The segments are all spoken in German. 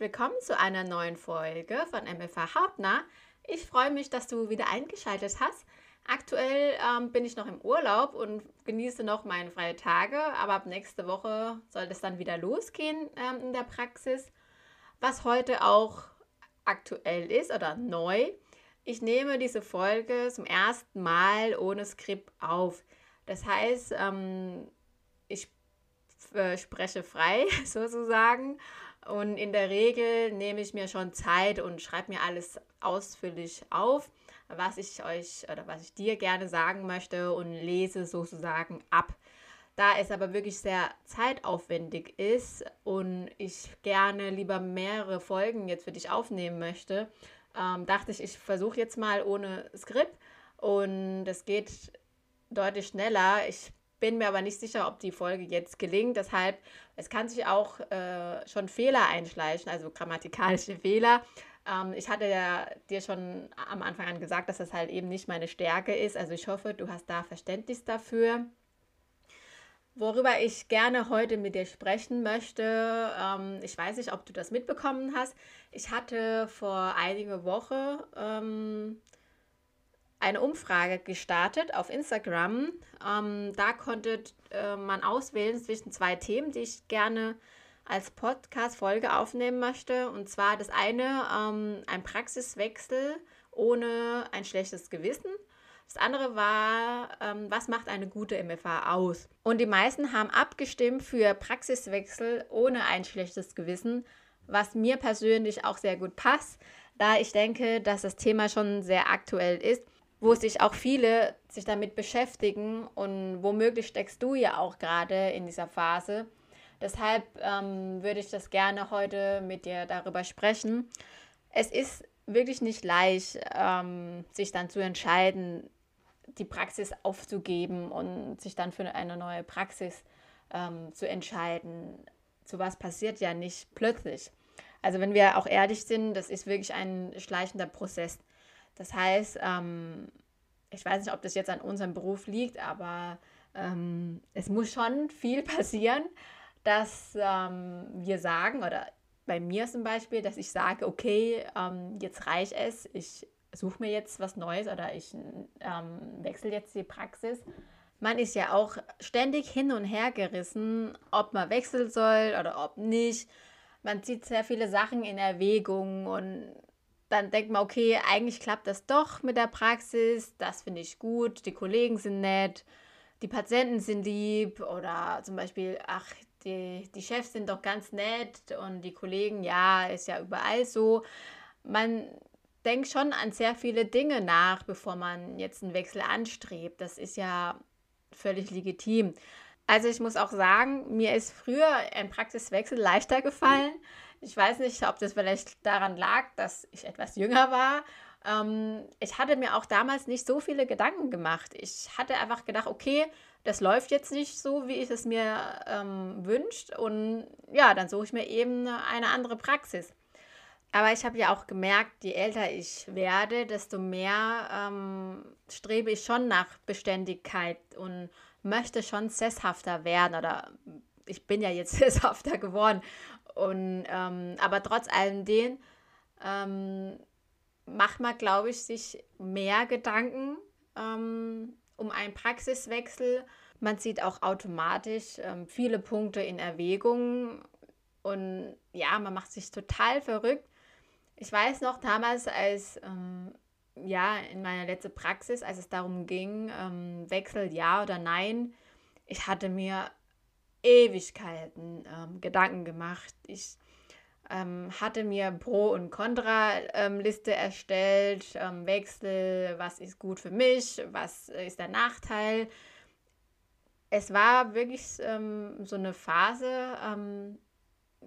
willkommen zu einer neuen Folge von MFA Hauptnah. Ich freue mich, dass du wieder eingeschaltet hast. Aktuell ähm, bin ich noch im Urlaub und genieße noch meine freien Tage, aber ab nächste Woche soll es dann wieder losgehen ähm, in der Praxis. Was heute auch aktuell ist oder neu. Ich nehme diese Folge zum ersten Mal ohne Skript auf. Das heißt, ähm, ich äh, spreche frei sozusagen und in der Regel nehme ich mir schon Zeit und schreibe mir alles ausführlich auf, was ich euch oder was ich dir gerne sagen möchte und lese sozusagen ab. Da es aber wirklich sehr zeitaufwendig ist und ich gerne lieber mehrere Folgen jetzt für dich aufnehmen möchte, ähm, dachte ich, ich versuche jetzt mal ohne Skript und es geht deutlich schneller. Ich bin mir aber nicht sicher, ob die Folge jetzt gelingt. Deshalb, es kann sich auch äh, schon Fehler einschleichen, also grammatikalische Fehler. Ähm, ich hatte ja dir schon am Anfang an gesagt, dass das halt eben nicht meine Stärke ist. Also ich hoffe, du hast da Verständnis dafür. Worüber ich gerne heute mit dir sprechen möchte, ähm, ich weiß nicht, ob du das mitbekommen hast. Ich hatte vor einiger Woche ähm, eine Umfrage gestartet auf Instagram. Ähm, da konnte äh, man auswählen zwischen zwei Themen, die ich gerne als Podcast-Folge aufnehmen möchte. Und zwar das eine, ähm, ein Praxiswechsel ohne ein schlechtes Gewissen. Das andere war, ähm, was macht eine gute MFA aus? Und die meisten haben abgestimmt für Praxiswechsel ohne ein schlechtes Gewissen, was mir persönlich auch sehr gut passt, da ich denke, dass das Thema schon sehr aktuell ist wo sich auch viele sich damit beschäftigen und womöglich steckst du ja auch gerade in dieser Phase. Deshalb ähm, würde ich das gerne heute mit dir darüber sprechen. Es ist wirklich nicht leicht, ähm, sich dann zu entscheiden, die Praxis aufzugeben und sich dann für eine neue Praxis ähm, zu entscheiden. So was passiert ja nicht plötzlich. Also wenn wir auch ehrlich sind, das ist wirklich ein schleichender Prozess. Das heißt, ähm, ich weiß nicht, ob das jetzt an unserem Beruf liegt, aber ähm, es muss schon viel passieren, dass ähm, wir sagen, oder bei mir zum Beispiel, dass ich sage, okay, ähm, jetzt reicht es, ich suche mir jetzt was Neues oder ich ähm, wechsle jetzt die Praxis. Man ist ja auch ständig hin und her gerissen, ob man wechseln soll oder ob nicht. Man zieht sehr viele Sachen in Erwägung und dann denkt man, okay, eigentlich klappt das doch mit der Praxis, das finde ich gut, die Kollegen sind nett, die Patienten sind lieb oder zum Beispiel, ach, die, die Chefs sind doch ganz nett und die Kollegen, ja, ist ja überall so. Man denkt schon an sehr viele Dinge nach, bevor man jetzt einen Wechsel anstrebt. Das ist ja völlig legitim. Also ich muss auch sagen, mir ist früher ein Praxiswechsel leichter gefallen. Ich weiß nicht, ob das vielleicht daran lag, dass ich etwas jünger war. Ähm, ich hatte mir auch damals nicht so viele Gedanken gemacht. Ich hatte einfach gedacht, okay, das läuft jetzt nicht so, wie ich es mir ähm, wünscht. Und ja, dann suche ich mir eben eine andere Praxis. Aber ich habe ja auch gemerkt, je älter ich werde, desto mehr ähm, strebe ich schon nach Beständigkeit und möchte schon sesshafter werden. Oder ich bin ja jetzt sesshafter geworden. Und, ähm, aber trotz allem den ähm, macht man, glaube ich, sich mehr Gedanken ähm, um einen Praxiswechsel. Man zieht auch automatisch ähm, viele Punkte in Erwägung und ja, man macht sich total verrückt. Ich weiß noch damals, als ähm, ja in meiner letzten Praxis, als es darum ging, ähm, Wechsel ja oder nein, ich hatte mir Ewigkeiten ähm, Gedanken gemacht. Ich ähm, hatte mir Pro- und Contra-Liste ähm, erstellt, ähm, Wechsel, was ist gut für mich, was ist der Nachteil. Es war wirklich ähm, so eine Phase,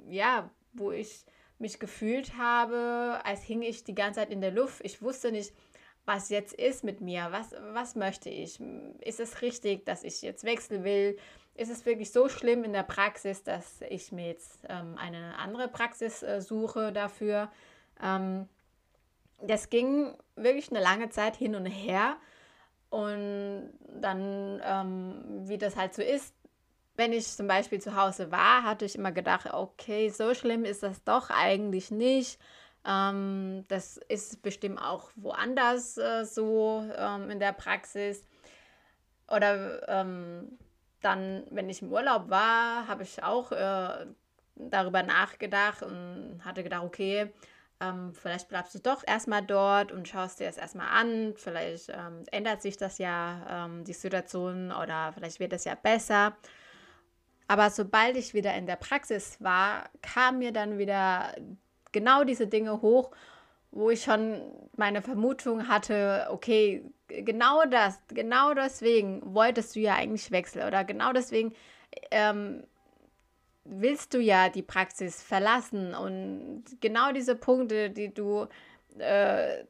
ja, wo ich mich gefühlt habe, als hing ich die ganze Zeit in der Luft. Ich wusste nicht, was jetzt ist mit mir, was, was möchte ich. Ist es richtig, dass ich jetzt wechseln will? ist es wirklich so schlimm in der Praxis, dass ich mir jetzt ähm, eine andere Praxis äh, suche dafür. Ähm, das ging wirklich eine lange Zeit hin und her. Und dann, ähm, wie das halt so ist, wenn ich zum Beispiel zu Hause war, hatte ich immer gedacht, okay, so schlimm ist das doch eigentlich nicht. Ähm, das ist bestimmt auch woanders äh, so ähm, in der Praxis. Oder ähm, dann, wenn ich im Urlaub war, habe ich auch äh, darüber nachgedacht und hatte gedacht, okay, ähm, vielleicht bleibst du doch erstmal dort und schaust dir das erstmal an. Vielleicht ähm, ändert sich das ja, ähm, die Situation, oder vielleicht wird es ja besser. Aber sobald ich wieder in der Praxis war, kam mir dann wieder genau diese Dinge hoch, wo ich schon meine Vermutung hatte, okay, genau das, genau deswegen wolltest du ja eigentlich wechseln oder genau deswegen ähm, willst du ja die Praxis verlassen. Und genau diese Punkte, die du äh,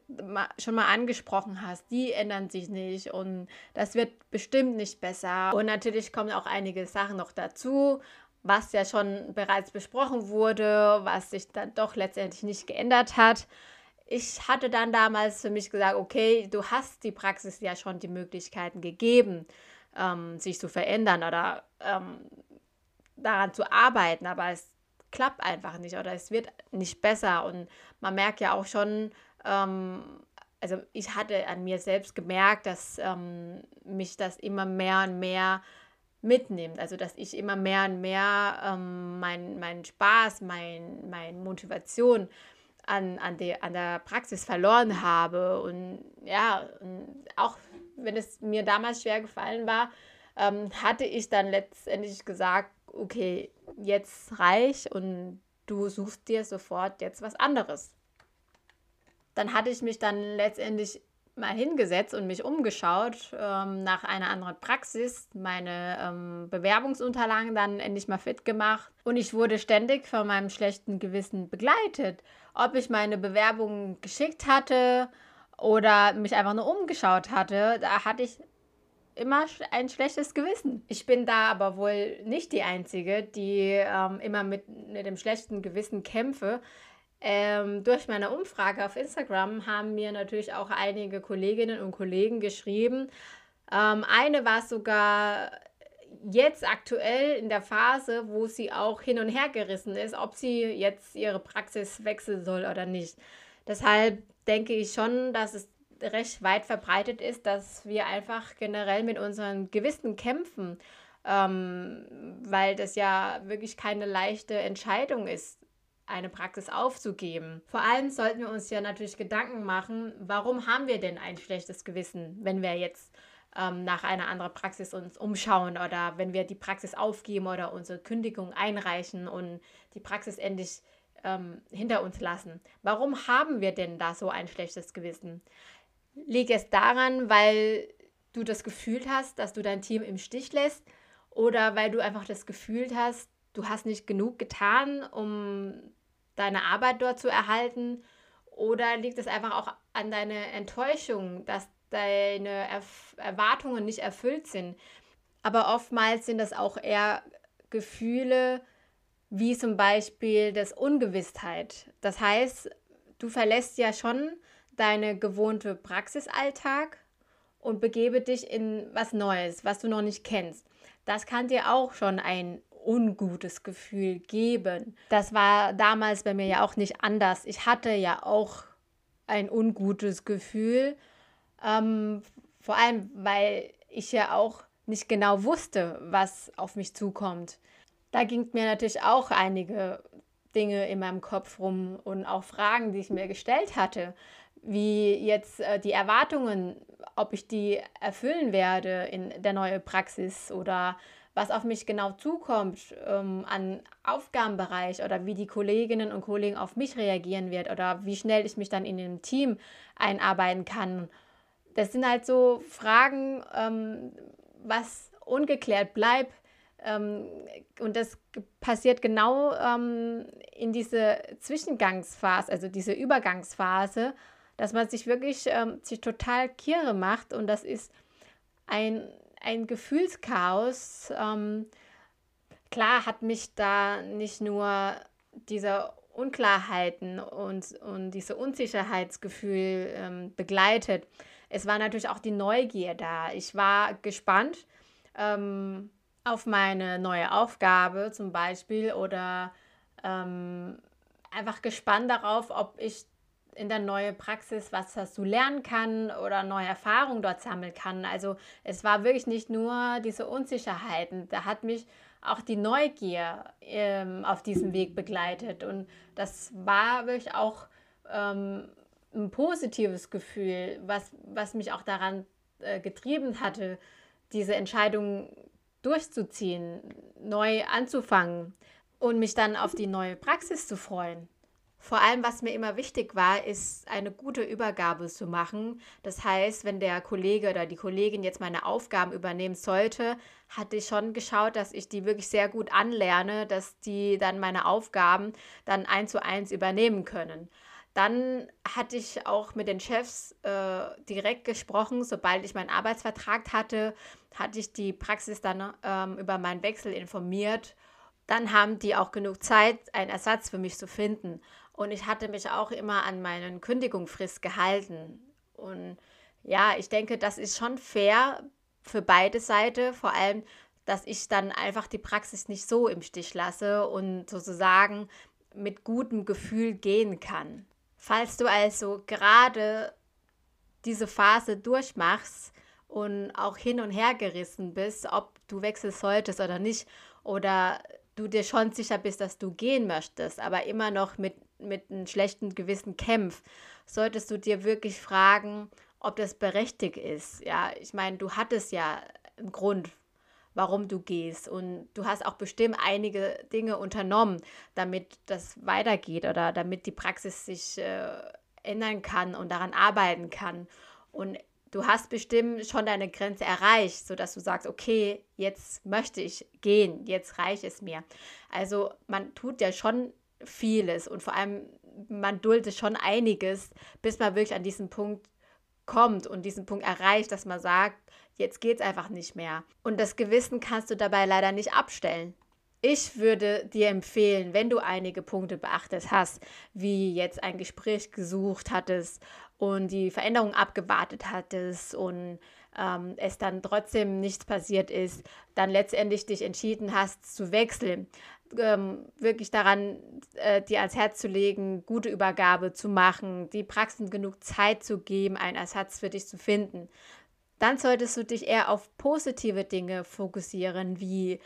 schon mal angesprochen hast, die ändern sich nicht und das wird bestimmt nicht besser. Und natürlich kommen auch einige Sachen noch dazu, was ja schon bereits besprochen wurde, was sich dann doch letztendlich nicht geändert hat. Ich hatte dann damals für mich gesagt, okay, du hast die Praxis ja schon die Möglichkeiten gegeben, ähm, sich zu verändern oder ähm, daran zu arbeiten, aber es klappt einfach nicht oder es wird nicht besser und man merkt ja auch schon, ähm, also ich hatte an mir selbst gemerkt, dass ähm, mich das immer mehr und mehr mitnimmt. Also dass ich immer mehr und mehr ähm, meinen mein Spaß, mein, meine Motivation an, an, de, an der Praxis verloren habe. Und ja, und auch wenn es mir damals schwer gefallen war, ähm, hatte ich dann letztendlich gesagt, okay, jetzt reich und du suchst dir sofort jetzt was anderes. Dann hatte ich mich dann letztendlich mal hingesetzt und mich umgeschaut ähm, nach einer anderen Praxis, meine ähm, Bewerbungsunterlagen dann endlich mal fit gemacht und ich wurde ständig von meinem schlechten Gewissen begleitet. Ob ich meine Bewerbung geschickt hatte oder mich einfach nur umgeschaut hatte, da hatte ich immer ein schlechtes Gewissen. Ich bin da aber wohl nicht die Einzige, die ähm, immer mit, mit dem schlechten Gewissen kämpfe. Ähm, durch meine Umfrage auf Instagram haben mir natürlich auch einige Kolleginnen und Kollegen geschrieben. Ähm, eine war sogar jetzt aktuell in der Phase, wo sie auch hin und her gerissen ist, ob sie jetzt ihre Praxis wechseln soll oder nicht. Deshalb denke ich schon, dass es recht weit verbreitet ist, dass wir einfach generell mit unseren Gewissen kämpfen, ähm, weil das ja wirklich keine leichte Entscheidung ist, eine Praxis aufzugeben. Vor allem sollten wir uns ja natürlich Gedanken machen, warum haben wir denn ein schlechtes Gewissen, wenn wir jetzt ähm, nach einer anderen Praxis uns umschauen oder wenn wir die Praxis aufgeben oder unsere Kündigung einreichen und die Praxis endlich ähm, hinter uns lassen. Warum haben wir denn da so ein schlechtes Gewissen? Liegt es daran, weil du das Gefühl hast, dass du dein Team im Stich lässt oder weil du einfach das Gefühl hast, du hast nicht genug getan, um deine Arbeit dort zu erhalten? Oder liegt es einfach auch an deiner Enttäuschung, dass deine Erf Erwartungen nicht erfüllt sind? Aber oftmals sind das auch eher Gefühle wie zum Beispiel das Ungewissheit. Das heißt, du verlässt ja schon deine gewohnte Praxisalltag und begebe dich in was Neues, was du noch nicht kennst. Das kann dir auch schon ein ungutes Gefühl geben. Das war damals bei mir ja auch nicht anders. Ich hatte ja auch ein ungutes Gefühl, ähm, vor allem weil ich ja auch nicht genau wusste, was auf mich zukommt. Da ging mir natürlich auch einige Dinge in meinem Kopf rum und auch Fragen, die ich mir gestellt hatte, wie jetzt äh, die Erwartungen, ob ich die erfüllen werde in der neuen Praxis oder was auf mich genau zukommt ähm, an Aufgabenbereich oder wie die Kolleginnen und Kollegen auf mich reagieren wird oder wie schnell ich mich dann in dem Team einarbeiten kann. Das sind halt so Fragen, ähm, was ungeklärt bleibt. Ähm, und das passiert genau ähm, in diese Zwischengangsphase, also diese Übergangsphase, dass man sich wirklich ähm, sich total kirre macht und das ist ein ein Gefühlschaos. Ähm, klar hat mich da nicht nur diese Unklarheiten und, und diese Unsicherheitsgefühl ähm, begleitet. Es war natürlich auch die Neugier da. Ich war gespannt, ähm, auf meine neue Aufgabe zum Beispiel oder ähm, einfach gespannt darauf, ob ich in der neuen Praxis was dazu lernen kann oder neue Erfahrungen dort sammeln kann. Also es war wirklich nicht nur diese Unsicherheiten, da hat mich auch die Neugier ähm, auf diesem Weg begleitet und das war wirklich auch ähm, ein positives Gefühl, was, was mich auch daran äh, getrieben hatte, diese Entscheidung durchzuziehen, neu anzufangen und mich dann auf die neue Praxis zu freuen. Vor allem, was mir immer wichtig war, ist eine gute Übergabe zu machen. Das heißt, wenn der Kollege oder die Kollegin jetzt meine Aufgaben übernehmen sollte, hatte ich schon geschaut, dass ich die wirklich sehr gut anlerne, dass die dann meine Aufgaben dann eins zu eins übernehmen können. Dann hatte ich auch mit den Chefs äh, direkt gesprochen. Sobald ich meinen Arbeitsvertrag hatte, hatte ich die Praxis dann ähm, über meinen Wechsel informiert. Dann haben die auch genug Zeit, einen Ersatz für mich zu finden. Und ich hatte mich auch immer an meinen Kündigungsfrist gehalten. Und ja, ich denke, das ist schon fair für beide Seiten, vor allem, dass ich dann einfach die Praxis nicht so im Stich lasse und sozusagen mit gutem Gefühl gehen kann. Falls du also gerade diese Phase durchmachst und auch hin und her gerissen bist, ob du wechseln solltest oder nicht, oder du dir schon sicher bist, dass du gehen möchtest, aber immer noch mit, mit einem schlechten Gewissen kämpfst, solltest du dir wirklich fragen, ob das berechtigt ist. Ja, ich meine, du hattest ja einen Grund, warum du gehst. Und du hast auch bestimmt einige Dinge unternommen, damit das weitergeht oder damit die Praxis sich äh, ändern kann und daran arbeiten kann. Und du hast bestimmt schon deine Grenze erreicht, sodass du sagst, okay, jetzt möchte ich gehen, jetzt reicht es mir. Also man tut ja schon vieles und vor allem man duldet schon einiges, bis man wirklich an diesen Punkt kommt und diesen Punkt erreicht, dass man sagt, jetzt geht es einfach nicht mehr. Und das Gewissen kannst du dabei leider nicht abstellen. Ich würde dir empfehlen, wenn du einige Punkte beachtet hast, wie jetzt ein Gespräch gesucht hattest und die Veränderung abgewartet hattest und ähm, es dann trotzdem nichts passiert ist, dann letztendlich dich entschieden hast zu wechseln, ähm, wirklich daran äh, dir ans Herz zu legen, gute Übergabe zu machen, die Praxen genug Zeit zu geben, einen Ersatz für dich zu finden dann solltest du dich eher auf positive Dinge fokussieren, wie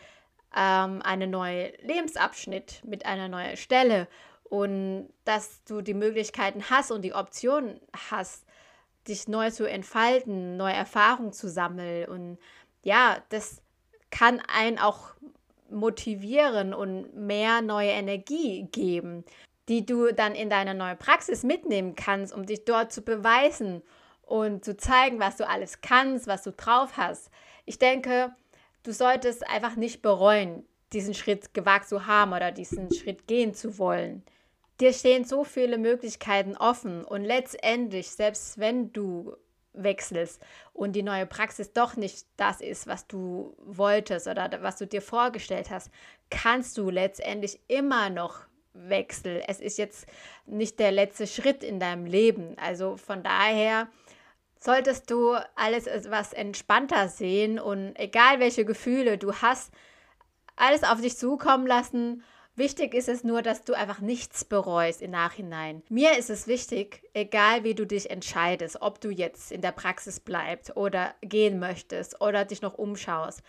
ähm, einen neuen Lebensabschnitt mit einer neuen Stelle und dass du die Möglichkeiten hast und die Option hast, dich neu zu entfalten, neue Erfahrungen zu sammeln. Und ja, das kann einen auch motivieren und mehr neue Energie geben, die du dann in deine neue Praxis mitnehmen kannst, um dich dort zu beweisen und zu zeigen, was du alles kannst, was du drauf hast. Ich denke, du solltest einfach nicht bereuen, diesen Schritt gewagt zu haben oder diesen Schritt gehen zu wollen. Dir stehen so viele Möglichkeiten offen und letztendlich, selbst wenn du wechselst und die neue Praxis doch nicht das ist, was du wolltest oder was du dir vorgestellt hast, kannst du letztendlich immer noch wechseln. Es ist jetzt nicht der letzte Schritt in deinem Leben. Also von daher solltest du alles etwas entspannter sehen und egal welche Gefühle du hast, alles auf dich zukommen lassen. Wichtig ist es nur, dass du einfach nichts bereust im Nachhinein. Mir ist es wichtig, egal wie du dich entscheidest, ob du jetzt in der Praxis bleibst oder gehen möchtest oder dich noch umschaust.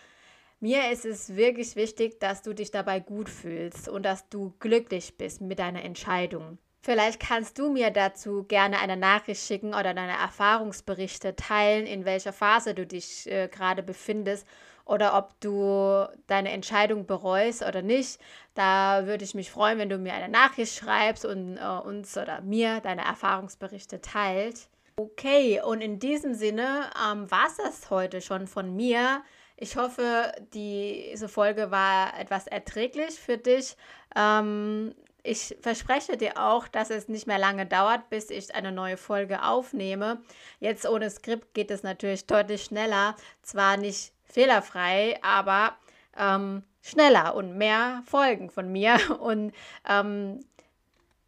Mir ist es wirklich wichtig, dass du dich dabei gut fühlst und dass du glücklich bist mit deiner Entscheidung. Vielleicht kannst du mir dazu gerne eine Nachricht schicken oder deine Erfahrungsberichte teilen, in welcher Phase du dich äh, gerade befindest oder ob du deine Entscheidung bereust oder nicht. Da würde ich mich freuen, wenn du mir eine Nachricht schreibst und äh, uns oder mir deine Erfahrungsberichte teilt. Okay, und in diesem Sinne ähm, war es das heute schon von mir. Ich hoffe, diese Folge war etwas erträglich für dich. Ähm, ich verspreche dir auch, dass es nicht mehr lange dauert, bis ich eine neue Folge aufnehme. Jetzt ohne Skript geht es natürlich deutlich schneller. Zwar nicht fehlerfrei, aber ähm, schneller und mehr Folgen von mir. Und ähm,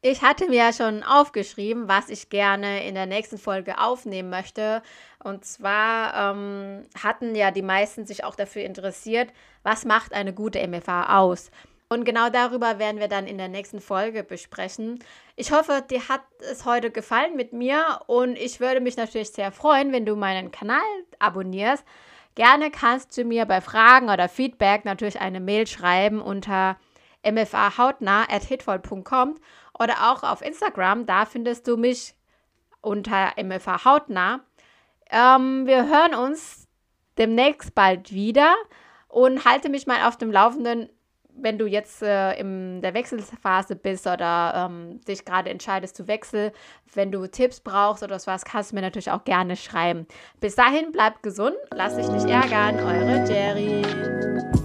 Ich hatte mir ja schon aufgeschrieben, was ich gerne in der nächsten Folge aufnehmen möchte. Und zwar ähm, hatten ja die meisten sich auch dafür interessiert, was macht eine gute MFA aus. Und genau darüber werden wir dann in der nächsten Folge besprechen. Ich hoffe, dir hat es heute gefallen mit mir und ich würde mich natürlich sehr freuen, wenn du meinen Kanal abonnierst. Gerne kannst du mir bei Fragen oder Feedback natürlich eine Mail schreiben unter mfahautnah.hitvoll.com oder auch auf Instagram. Da findest du mich unter mfahautnah. Ähm, wir hören uns demnächst bald wieder und halte mich mal auf dem Laufenden, wenn du jetzt äh, in der Wechselphase bist oder ähm, dich gerade entscheidest zu wechseln. Wenn du Tipps brauchst oder was, kannst du mir natürlich auch gerne schreiben. Bis dahin, bleib gesund, lass dich nicht ärgern, eure Jerry.